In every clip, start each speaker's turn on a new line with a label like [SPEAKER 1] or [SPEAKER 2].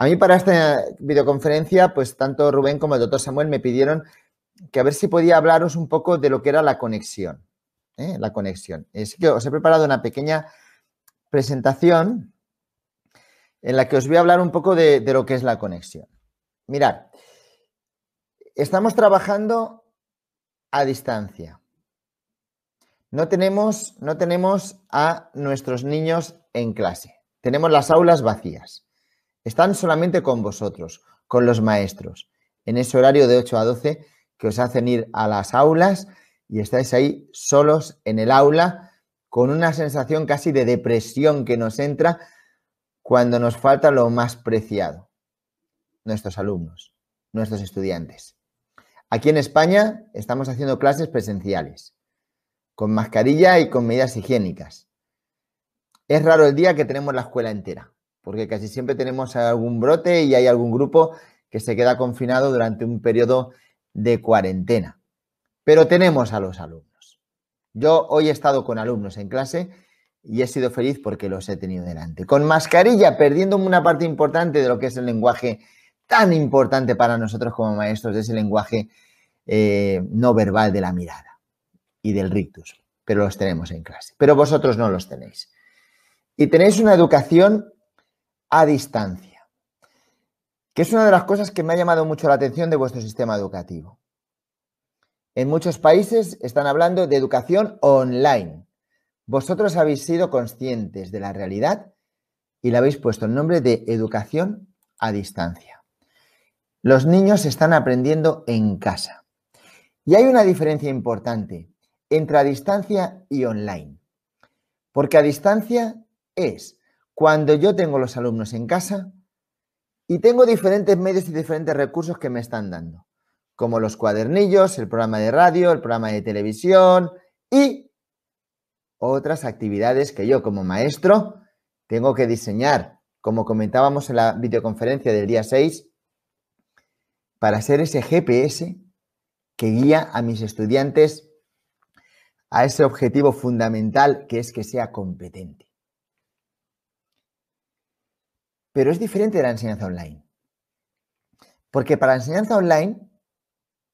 [SPEAKER 1] A mí para esta videoconferencia, pues tanto Rubén como el doctor Samuel me pidieron que a ver si podía hablaros un poco de lo que era la conexión. ¿eh? La conexión. Es que os he preparado una pequeña presentación en la que os voy a hablar un poco de, de lo que es la conexión. Mirad, estamos trabajando a distancia. No tenemos, no tenemos a nuestros niños en clase. Tenemos las aulas vacías. Están solamente con vosotros, con los maestros, en ese horario de 8 a 12 que os hacen ir a las aulas y estáis ahí solos en el aula con una sensación casi de depresión que nos entra cuando nos falta lo más preciado, nuestros alumnos, nuestros estudiantes. Aquí en España estamos haciendo clases presenciales, con mascarilla y con medidas higiénicas. Es raro el día que tenemos la escuela entera, porque casi siempre tenemos algún brote y hay algún grupo que se queda confinado durante un periodo de cuarentena. Pero tenemos a los alumnos. Yo hoy he estado con alumnos en clase y he sido feliz porque los he tenido delante. Con mascarilla, perdiendo una parte importante de lo que es el lenguaje tan importante para nosotros como maestros, ese lenguaje eh, no verbal de la mirada y del rictus. Pero los tenemos en clase. Pero vosotros no los tenéis. Y tenéis una educación a distancia, que es una de las cosas que me ha llamado mucho la atención de vuestro sistema educativo. En muchos países están hablando de educación online. Vosotros habéis sido conscientes de la realidad y le habéis puesto el nombre de educación a distancia. Los niños están aprendiendo en casa. Y hay una diferencia importante entre a distancia y online. Porque a distancia es cuando yo tengo los alumnos en casa y tengo diferentes medios y diferentes recursos que me están dando, como los cuadernillos, el programa de radio, el programa de televisión y otras actividades que yo como maestro tengo que diseñar, como comentábamos en la videoconferencia del día 6, para ser ese GPS que guía a mis estudiantes a ese objetivo fundamental que es que sea competente. Pero es diferente de la enseñanza online. Porque para la enseñanza online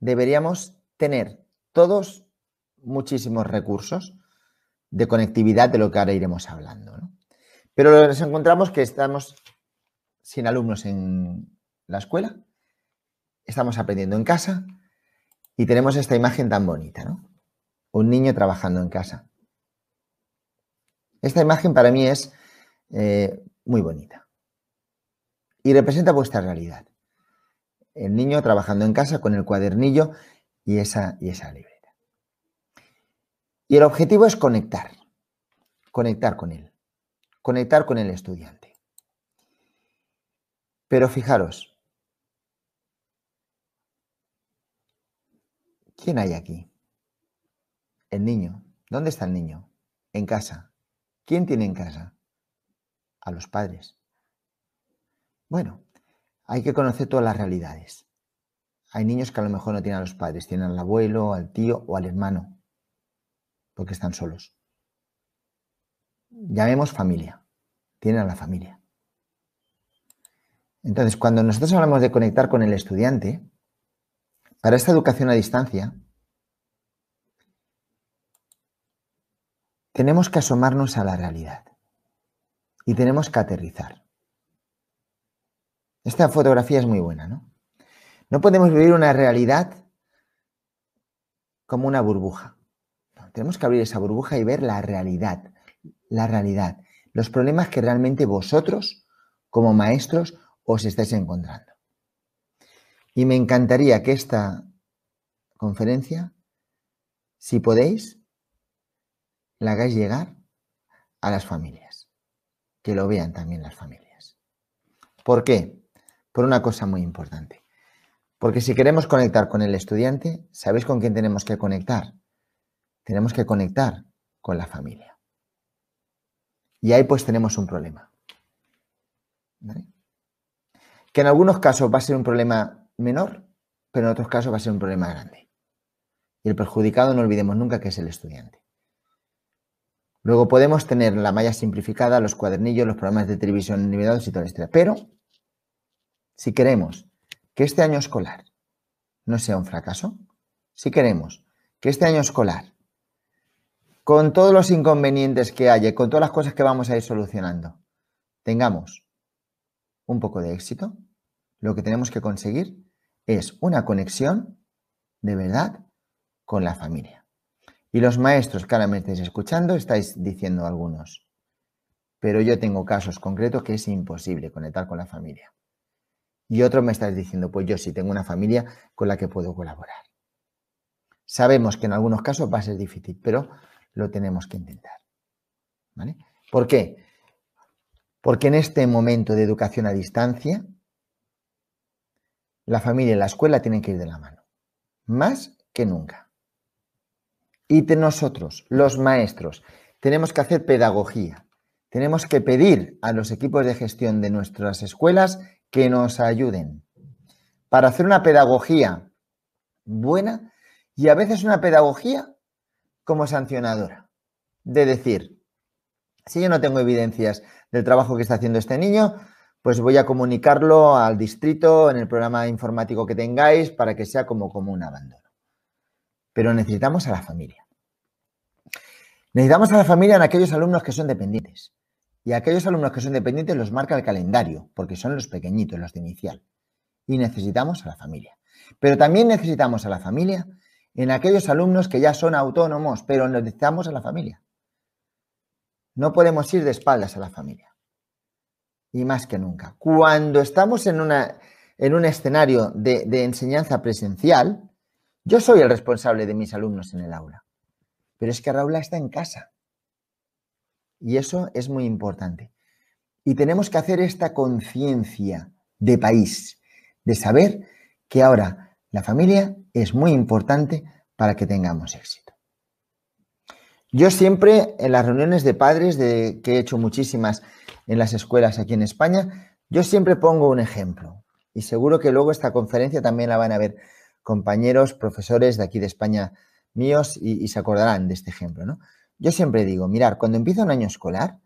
[SPEAKER 1] deberíamos tener todos muchísimos recursos de conectividad de lo que ahora iremos hablando. Pero nos encontramos que estamos sin alumnos en la escuela, estamos aprendiendo en casa y tenemos esta imagen tan bonita, ¿no? Un niño trabajando en casa. Esta imagen para mí es eh, muy bonita y representa vuestra realidad. El niño trabajando en casa con el cuadernillo y esa, y esa libreta. Y el objetivo es conectar, conectar con él, conectar con el estudiante. Pero fijaros, ¿quién hay aquí? El niño. ¿Dónde está el niño? En casa. ¿Quién tiene en casa? A los padres. Bueno, hay que conocer todas las realidades. Hay niños que a lo mejor no tienen a los padres, tienen al abuelo, al tío o al hermano, porque están solos. Llamemos familia, tienen a la familia. Entonces, cuando nosotros hablamos de conectar con el estudiante, para esta educación a distancia, tenemos que asomarnos a la realidad y tenemos que aterrizar. Esta fotografía es muy buena, ¿no? No podemos vivir una realidad como una burbuja. tenemos que abrir esa burbuja y ver la realidad, la realidad, los problemas que realmente vosotros, como maestros, os estáis encontrando. Y me encantaría que esta conferencia, si podéis, la hagáis llegar a las familias, que lo vean también las familias. ¿Por qué? Por una cosa muy importante. Porque si queremos conectar con el estudiante, ¿sabéis con quién tenemos que conectar? Tenemos que conectar con la familia. Y ahí pues tenemos un problema. Que en algunos casos va a ser un problema menor, pero en otros casos va a ser un problema grande. Y el perjudicado no olvidemos nunca que es el estudiante. Luego podemos tener la malla simplificada, los cuadernillos, los programas de televisión nivelados y toda la. Pero si queremos que este año escolar no sea un fracaso, si queremos que este año escolar, con todos los inconvenientes que haya, con todas las cosas que vamos a ir solucionando, tengamos un poco de éxito, lo que tenemos que conseguir es una conexión de verdad con la familia. Y los maestros que me estáis escuchando, estáis diciendo algunos, pero yo tengo casos concretos que es imposible conectar con la familia. Y otros me estáis diciendo, pues yo sí tengo una familia con la que puedo colaborar. Sabemos que en algunos casos va a ser difícil, pero lo tenemos que intentar. ¿Vale? ¿Por qué? Porque en este momento de educación a distancia, la familia y la escuela tienen que ir de la mano, más que nunca. Y nosotros, los maestros, tenemos que hacer pedagogía, tenemos que pedir a los equipos de gestión de nuestras escuelas que nos ayuden para hacer una pedagogía buena y a veces una pedagogía como sancionadora. De decir, si yo no tengo evidencias del trabajo que está haciendo este niño, pues voy a comunicarlo al distrito en el programa informático que tengáis para que sea como, como un abandono. Pero necesitamos a la familia. Necesitamos a la familia en aquellos alumnos que son dependientes. Y aquellos alumnos que son dependientes los marca el calendario, porque son los pequeñitos, los de inicial. Y necesitamos a la familia. Pero también necesitamos a la familia en aquellos alumnos que ya son autónomos, pero necesitamos a la familia. No podemos ir de espaldas a la familia y más que nunca. Cuando estamos en, una, en un escenario de, enseñanza presencial, yo soy el responsable de mis alumnos en el aula, pero es que Raúl está en casa. Y eso es muy importante. Y tenemos que hacer esta conciencia de país, de saber que ahora la familia es muy importante para que tengamos éxito. Yo siempre en las reuniones de padres, de, que he hecho muchísimas en las escuelas aquí en España, yo siempre pongo un ejemplo. Y seguro que luego esta conferencia también la van a ver compañeros, profesores de aquí de España míos y, se acordarán de este ejemplo. ¿no? Yo siempre digo, mirar, cuando empieza un año escolar,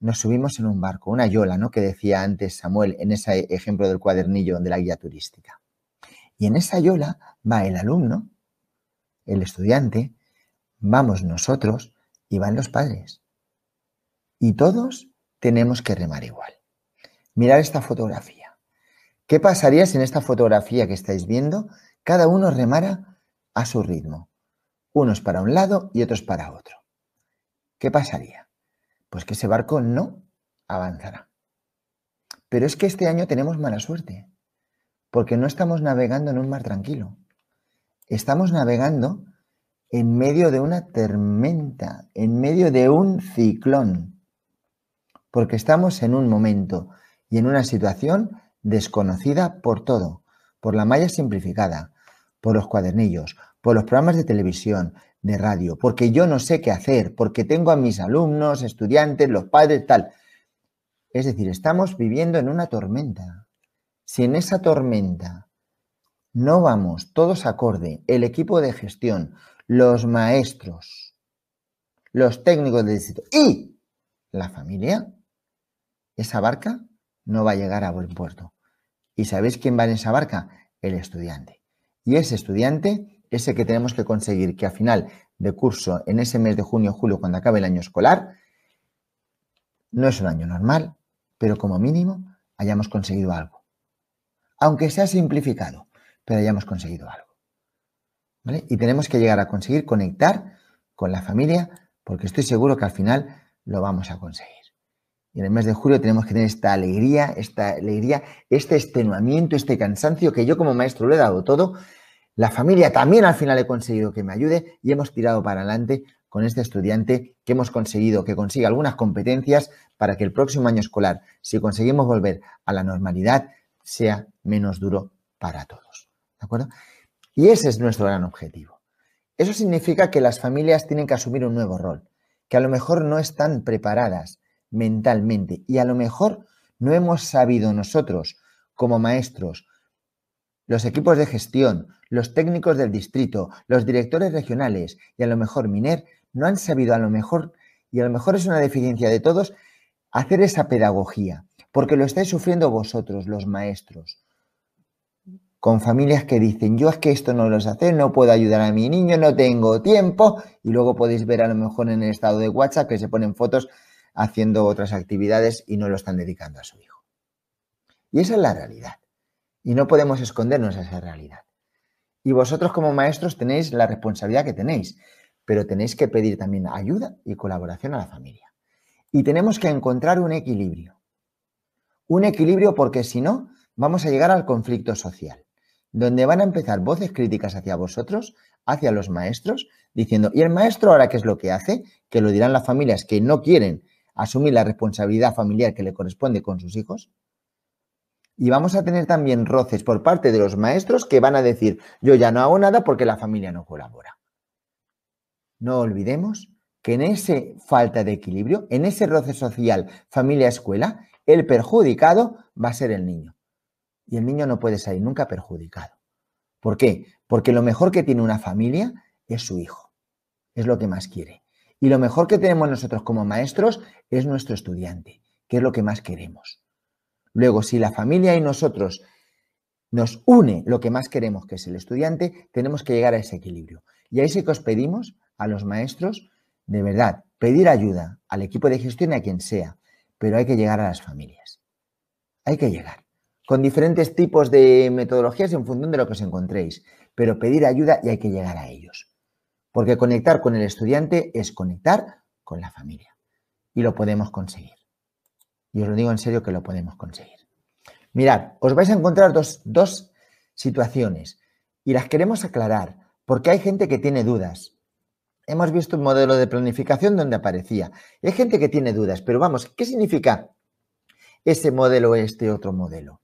[SPEAKER 1] nos subimos en un barco, una yola, ¿no? Que decía antes Samuel en ese ejemplo del cuadernillo de la guía turística. Y en esa yola va el alumno, el estudiante, vamos nosotros y van los padres. Y todos tenemos que remar igual. Mirad esta fotografía. ¿Qué pasaría si en esta fotografía que estáis viendo cada uno remara a su ritmo? Unos para un lado y otros para otro. ¿Qué pasaría? Pues que ese barco no avanzará. Pero es que este año tenemos mala suerte, porque no estamos navegando en un mar tranquilo. Estamos navegando en medio de una tormenta, en medio de un ciclón, porque estamos en un momento y en una situación desconocida por todo, por la malla simplificada, por los cuadernillos, por los programas de televisión, de radio, porque yo no sé qué hacer, porque tengo a mis alumnos, estudiantes, los padres, tal. Es decir, estamos viviendo en una tormenta. Si en esa tormenta no vamos todos acorde, el equipo de gestión, los maestros, los técnicos del distrito y la familia, esa barca no va a llegar a buen puerto. ¿Y sabéis quién va en esa barca? El estudiante. Y ese estudiante, ese que tenemos que conseguir que a final de curso, en ese mes de junio julio, cuando acabe el año escolar, no es un año normal, pero como mínimo hayamos conseguido algo. Aunque sea simplificado, pero hayamos conseguido algo. Y tenemos que llegar a conseguir conectar con la familia, porque estoy seguro que al final lo vamos a conseguir. Y en el mes de julio tenemos que tener esta alegría, esta alegría, este extenuamiento, este cansancio que yo como maestro le he dado todo. La familia también al final he conseguido que me ayude y hemos tirado para adelante con este estudiante que hemos conseguido que consiga algunas competencias para que el próximo año escolar, si conseguimos volver a la normalidad, sea menos duro para todos. ¿De acuerdo? Y ese es nuestro gran objetivo. Eso significa que las familias tienen que asumir un nuevo rol, que a lo mejor no están preparadas mentalmente y a lo mejor no hemos sabido nosotros, como maestros, los equipos de gestión, los técnicos del distrito, los directores regionales y a lo mejor Miner, no han sabido a lo mejor, y a lo mejor es una deficiencia de todos, hacer esa pedagogía. porque lo estáis sufriendo vosotros, los maestros, con familias que dicen, yo es que esto no lo sé hacer, no puedo ayudar a mi niño, no tengo tiempo, y luego podéis ver a lo mejor en el estado de WhatsApp que se ponen fotos haciendo otras actividades y no lo están dedicando a su hijo. Y esa es la realidad. Y no podemos escondernos a esa realidad. Y vosotros como maestros tenéis la responsabilidad que tenéis, pero tenéis que pedir también ayuda y colaboración a la familia. Y tenemos que encontrar un equilibrio. Un equilibrio porque si no, vamos a llegar al conflicto social, donde van a empezar voces críticas hacia vosotros, hacia los maestros, diciendo, ¿y el maestro ahora qué es lo que hace? Que lo dirán las familias que no quieren asumir la responsabilidad familiar que le corresponde con sus hijos. Y vamos a tener también roces por parte de los maestros que van a decir, yo ya no hago nada porque la familia no colabora. No olvidemos que en ese falta de equilibrio, en ese roce social familia-escuela, el perjudicado va a ser el niño. Y el niño no puede salir nunca perjudicado. ¿Por qué? Porque lo mejor que tiene una familia es su hijo. Es lo que más quiere. Y lo mejor que tenemos nosotros como maestros es nuestro estudiante, que es lo que más queremos. Luego, si la familia y nosotros nos une lo que más queremos, que es el estudiante, tenemos que llegar a ese equilibrio. Y ahí sí que os pedimos a los maestros, de verdad, pedir ayuda al equipo de gestión y a quien sea, pero hay que llegar a las familias. Hay que llegar. Con diferentes tipos de metodologías en función de lo que os encontréis, pero pedir ayuda y hay que llegar a ellos. Porque conectar con el estudiante es conectar con la familia. Y lo podemos conseguir. Y os lo digo en serio que lo podemos conseguir. Mirad, os vais a encontrar dos, situaciones y las queremos aclarar porque hay gente que tiene dudas. Hemos visto un modelo de planificación donde aparecía. hay gente que tiene dudas, pero vamos, ¿qué significa ese modelo o este otro modelo?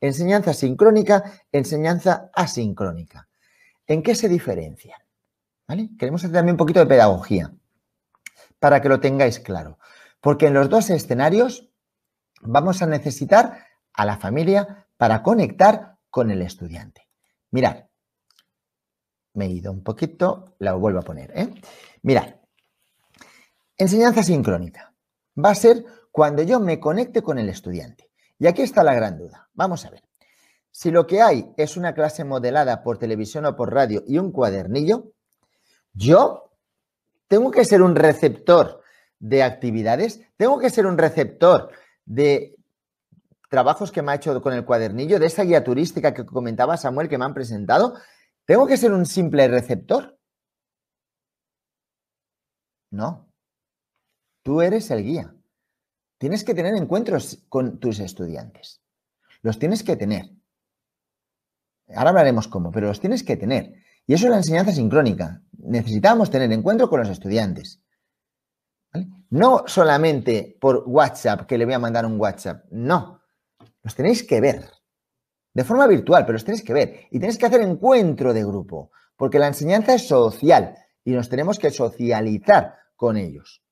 [SPEAKER 1] Enseñanza sincrónica, enseñanza asincrónica. ¿En qué se diferencian? ¿Vale? Queremos hacer también un poquito de pedagogía para que lo tengáis claro. Porque en los dos escenarios vamos a necesitar a la familia para conectar con el estudiante. Mirad, me he ido un poquito, la vuelvo a poner. ¿eh? Mirad, enseñanza sincrónica. Va a ser cuando yo me conecte con el estudiante. Y aquí está la gran duda. Vamos a ver. Si lo que hay es una clase modelada por televisión o por radio y un cuadernillo, yo tengo que ser un receptor de actividades, tengo que ser un receptor de trabajos que me ha hecho con el cuadernillo, de esa guía turística que comentaba Samuel que me han presentado, ¿tengo que ser un simple receptor? No. Tú eres el guía. Tienes que tener encuentros con tus estudiantes. Los tienes que tener. Ahora hablaremos cómo, pero los tienes que tener. Y eso es la enseñanza sincrónica. Necesitamos tener encuentro con los estudiantes. No solamente por WhatsApp, que le voy a mandar un WhatsApp. No. Los tenéis que ver. De forma virtual, pero los tenéis que ver. Y tenéis que hacer encuentro de grupo. Porque la enseñanza es social y nos tenemos que socializar con ellos,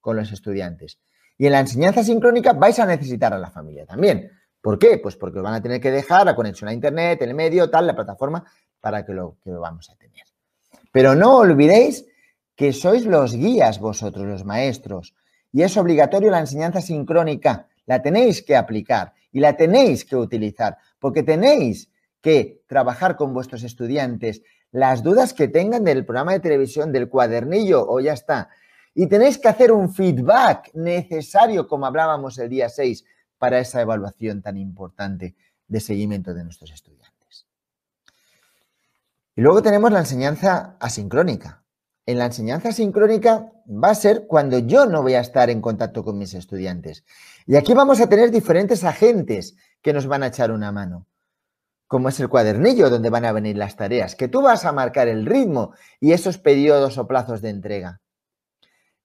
[SPEAKER 1] con los estudiantes. Y en la enseñanza sincrónica vais a necesitar a la familia también. ¿Por qué? Pues porque van a tener que dejar la conexión a Internet, el medio, tal, la plataforma, para que lo, que lo vamos a tener. Pero no olvidéis que sois los guías vosotros, los maestros, y es obligatorio la enseñanza sincrónica, la tenéis que aplicar y la tenéis que utilizar, porque tenéis que trabajar con vuestros estudiantes las dudas que tengan del programa de televisión, del cuadernillo o ya está. Y tenéis que hacer un feedback necesario, como hablábamos el día 6, para esa evaluación tan importante de seguimiento de nuestros estudiantes. Y luego tenemos la enseñanza asincrónica, en la enseñanza sincrónica va a ser cuando yo no voy a estar en contacto con mis estudiantes. Y aquí vamos a tener diferentes agentes que nos van a echar una mano, como es el cuadernillo donde van a venir las tareas, que tú vas a marcar el ritmo y esos periodos o plazos de entrega.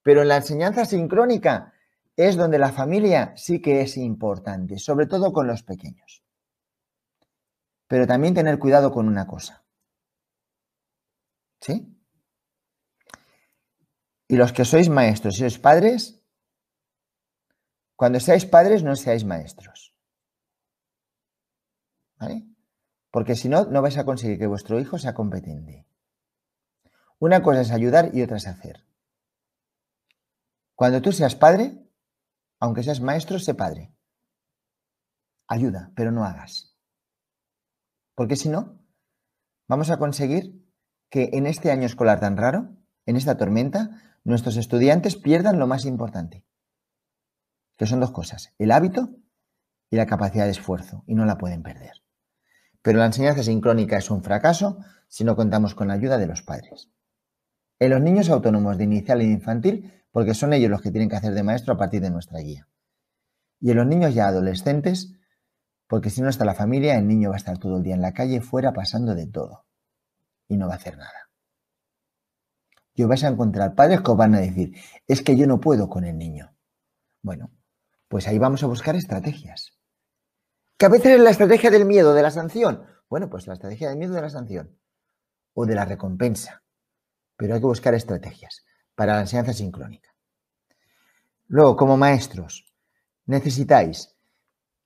[SPEAKER 1] Pero en la enseñanza sincrónica es donde la familia sí que es importante, sobre todo con los pequeños. Pero también tener cuidado con una cosa. ¿Sí? Y los que sois maestros y sois padres, cuando seáis padres no seáis maestros. ¿Vale? Porque si no, no vais a conseguir que vuestro hijo sea competente. Una cosa es ayudar y otra es hacer. Cuando tú seas padre, aunque seas maestro, sé padre. ayuda, pero no hagas. Porque si no, vamos a conseguir que en este año escolar tan raro, en esta tormenta, nuestros estudiantes pierdan lo más importante, que son dos cosas, el hábito y la capacidad de esfuerzo, y no la pueden perder. Pero la enseñanza sincrónica es un fracaso si no contamos con la ayuda de los padres. En los niños autónomos de inicial e infantil, porque son ellos los que tienen que hacer de maestro a partir de nuestra guía. Y en los niños ya adolescentes, porque si no está la familia, el niño va a estar todo el día en la calle fuera pasando de todo y no va a hacer nada. Os vais a encontrar padres que os van a decir, es que yo no puedo con el niño. Bueno, pues ahí vamos a buscar estrategias. Que a veces es la estrategia del miedo, de la sanción. Bueno, pues la estrategia del miedo de la sanción o de la recompensa. Pero hay que buscar estrategias para la enseñanza sincrónica. Luego, como maestros, necesitáis,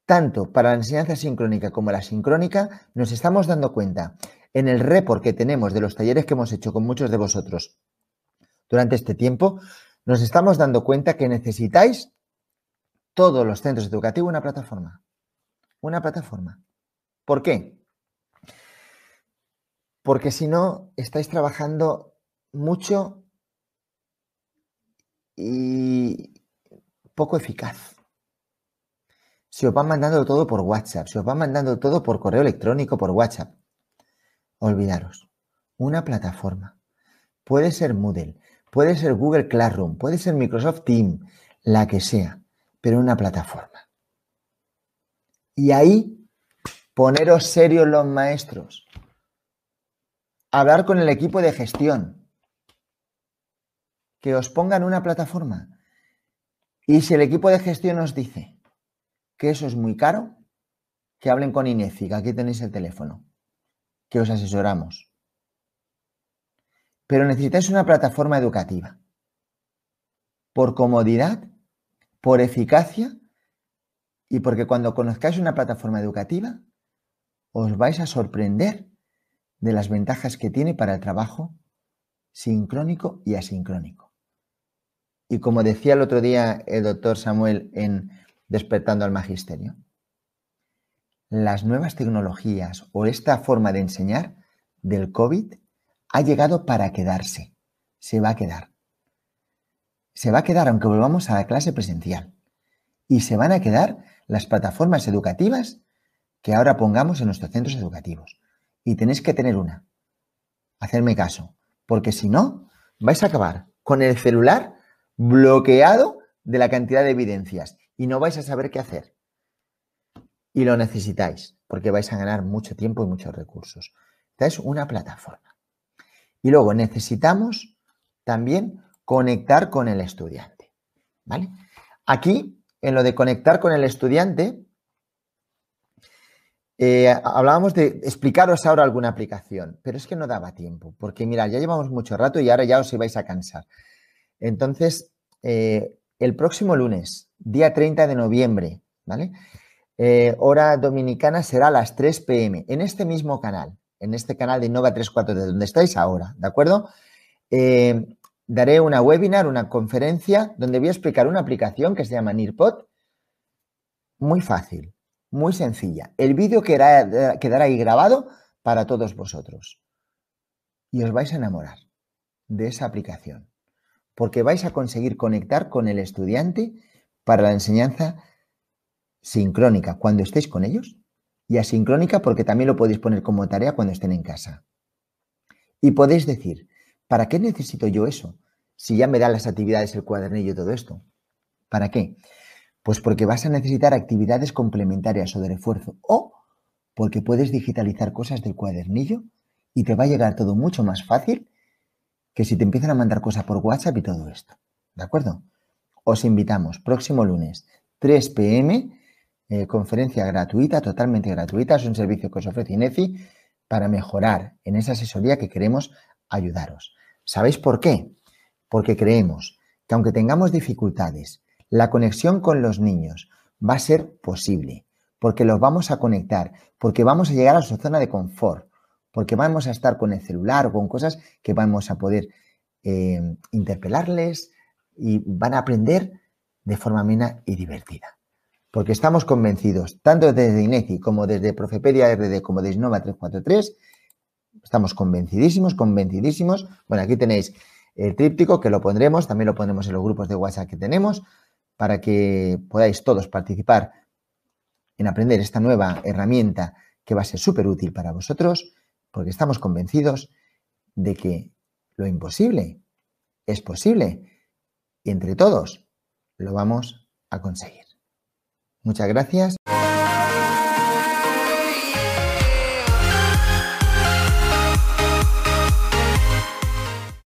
[SPEAKER 1] tanto para la enseñanza sincrónica como la sincrónica, nos estamos dando cuenta en el report que tenemos de los talleres que hemos hecho con muchos de vosotros durante este tiempo, nos estamos dando cuenta que necesitáis todos los centros educativos una plataforma una plataforma. ¿Por qué? Porque si no, estáis trabajando mucho y poco eficaz. Se os va mandando todo por WhatsApp, se os va mandando todo por correo electrónico, por WhatsApp. Olvidaros, una plataforma. Puede ser Moodle, puede ser Google Classroom, puede ser Microsoft Teams, la que sea, pero una plataforma. Y ahí poneros serios los maestros. Hablar con el equipo de gestión. Que os pongan una plataforma. Y si el equipo de gestión os dice que eso es muy caro, que hablen con Ineci, aquí tenéis el teléfono, que os asesoramos. Pero necesitáis una plataforma educativa. Por comodidad, por eficacia y porque cuando conozcáis una plataforma educativa, os vais a sorprender de las ventajas que tiene para el trabajo sincrónico y asincrónico. Y como decía el otro día el doctor Samuel en Despertando al Magisterio, las nuevas tecnologías o esta forma de enseñar del COVID ha llegado para quedarse. Se va a quedar. Se va a quedar aunque volvamos a la clase presencial. Y se van a quedar las plataformas educativas que ahora pongamos en nuestros centros educativos. Y tenéis que tener una. Hacerme caso, porque si no, vais a acabar con el celular bloqueado de la cantidad de evidencias y no vais a saber qué hacer. Y lo necesitáis, porque vais a ganar mucho tiempo y muchos recursos. Esta es una plataforma. Y luego necesitamos también conectar con el estudiante. ¿Vale? Aquí en lo de conectar con el estudiante, eh, hablábamos de explicaros ahora alguna aplicación, pero es que no daba tiempo, porque mira, ya llevamos mucho rato y ahora ya os ibais a cansar. Entonces, eh, el próximo lunes, día 30 de noviembre, ¿vale? Eh, hora dominicana será a las 3 pm, en este mismo canal, en este canal de Innova 34, de donde estáis ahora, ¿de acuerdo? daré una webinar, una conferencia, donde voy a explicar una aplicación que se llama Nearpod. Muy fácil, muy sencilla. El vídeo quedará, quedará ahí grabado para todos vosotros. Y os vais a enamorar de esa aplicación, porque vais a conseguir conectar con el estudiante para la enseñanza sincrónica cuando estéis con ellos y asincrónica porque también lo podéis poner como tarea cuando estén en casa. Y podéis decir, ¿Para qué necesito yo eso? Si ya me dan las actividades, el cuadernillo y todo esto. ¿Para qué? Pues porque vas a necesitar actividades complementarias o de refuerzo o porque puedes digitalizar cosas del cuadernillo y te va a llegar todo mucho más fácil que si te empiezan a mandar cosas por WhatsApp y todo esto. ¿De acuerdo? Os invitamos próximo lunes, 3 pm, eh, conferencia gratuita, totalmente gratuita. Es un servicio que os ofrece INEFI para mejorar en esa asesoría que queremos ayudaros. ¿Sabéis por qué? Porque creemos que aunque tengamos dificultades, la conexión con los niños va a ser posible, porque los vamos a conectar, porque vamos a llegar a su zona de confort, porque vamos a estar con el celular o con cosas que vamos a poder eh, interpelarles y van a aprender de forma amena y divertida. Porque estamos convencidos, tanto desde INECI como desde Profepedia RD como desde Nova 343, estamos convencidísimos, convencidísimos. Bueno, aquí tenéis el tríptico que lo pondremos, también lo pondremos en los grupos de WhatsApp que tenemos, para que podáis todos participar en aprender esta nueva herramienta que va a ser súper útil para vosotros, porque estamos convencidos de que lo imposible es posible y entre todos lo vamos a conseguir. Muchas gracias.